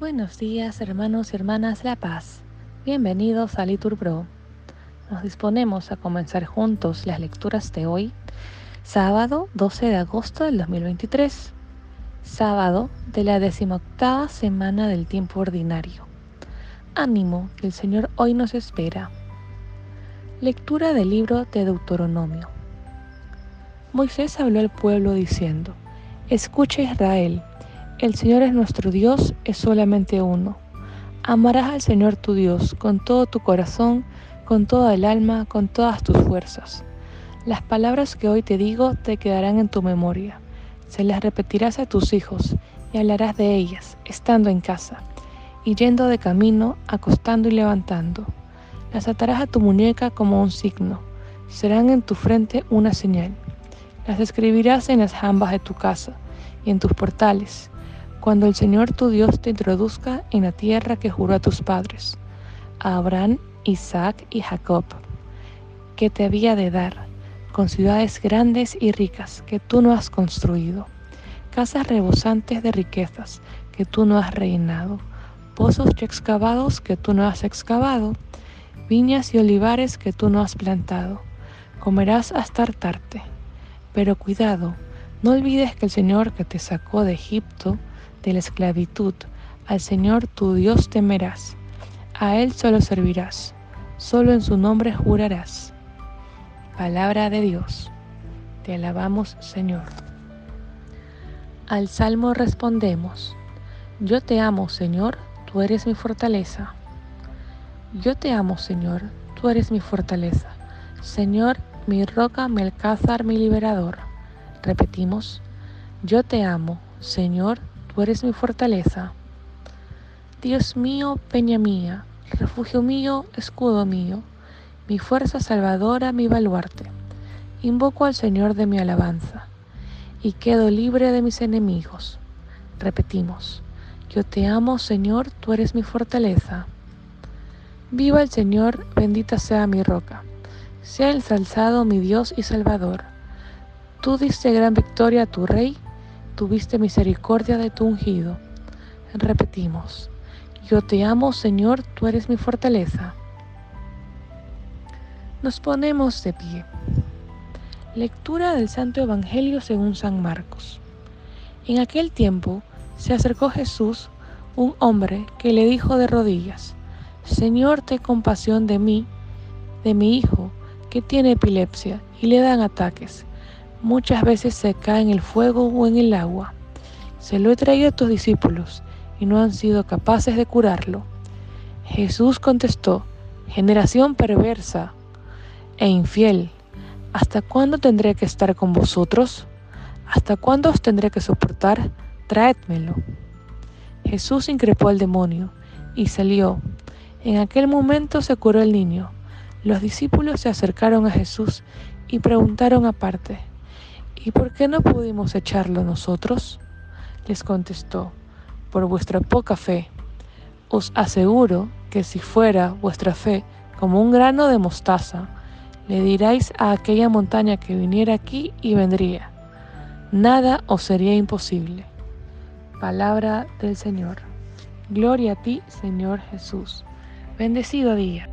Buenos días hermanos y hermanas La Paz. Bienvenidos a Litur Pro. Nos disponemos a comenzar juntos las lecturas de hoy, sábado 12 de agosto del 2023, sábado de la decimoctava semana del tiempo ordinario. Ánimo, el Señor hoy nos espera. Lectura del libro de Deuteronomio. Moisés habló al pueblo diciendo, Escucha Israel, el Señor es nuestro Dios, es solamente uno. Amarás al Señor tu Dios con todo tu corazón, con toda el alma, con todas tus fuerzas. Las palabras que hoy te digo te quedarán en tu memoria. Se las repetirás a tus hijos y hablarás de ellas, estando en casa, y yendo de camino, acostando y levantando. Las atarás a tu muñeca como un signo. Serán en tu frente una señal. Las escribirás en las jambas de tu casa y en tus portales cuando el Señor tu Dios te introduzca en la tierra que juró a tus padres, a Abraham, Isaac y Jacob, que te había de dar, con ciudades grandes y ricas que tú no has construido, casas rebosantes de riquezas que tú no has reinado, pozos ya excavados que tú no has excavado, viñas y olivares que tú no has plantado. Comerás hasta hartarte. Pero cuidado, no olvides que el Señor que te sacó de Egipto, de la esclavitud, al Señor tu Dios temerás, a Él solo servirás, solo en su nombre jurarás. Palabra de Dios, te alabamos Señor. Al Salmo respondemos, Yo te amo Señor, tú eres mi fortaleza. Yo te amo Señor, tú eres mi fortaleza. Señor, mi roca, mi alcázar, mi liberador. Repetimos, Yo te amo, Señor, tú eres mi fortaleza. Dios mío, peña mía, refugio mío, escudo mío, mi fuerza salvadora, mi baluarte. Invoco al Señor de mi alabanza, y quedo libre de mis enemigos. Repetimos, yo te amo, Señor, tú eres mi fortaleza. Viva el Señor, bendita sea mi roca, sea ensalzado mi Dios y Salvador. Tú diste gran victoria a tu Rey, tuviste misericordia de tu ungido. Repetimos, yo te amo Señor, tú eres mi fortaleza. Nos ponemos de pie. Lectura del Santo Evangelio según San Marcos. En aquel tiempo se acercó Jesús, un hombre, que le dijo de rodillas, Señor, ten compasión de mí, de mi hijo, que tiene epilepsia y le dan ataques muchas veces se cae en el fuego o en el agua. Se lo he traído a tus discípulos y no han sido capaces de curarlo. Jesús contestó, generación perversa e infiel, ¿hasta cuándo tendré que estar con vosotros? ¿Hasta cuándo os tendré que soportar? Traédmelo. Jesús increpó al demonio y salió. En aquel momento se curó el niño. Los discípulos se acercaron a Jesús y preguntaron aparte, ¿Y por qué no pudimos echarlo nosotros? Les contestó, por vuestra poca fe. Os aseguro que si fuera vuestra fe como un grano de mostaza, le diráis a aquella montaña que viniera aquí y vendría. Nada os sería imposible. Palabra del Señor. Gloria a ti, Señor Jesús. Bendecido día.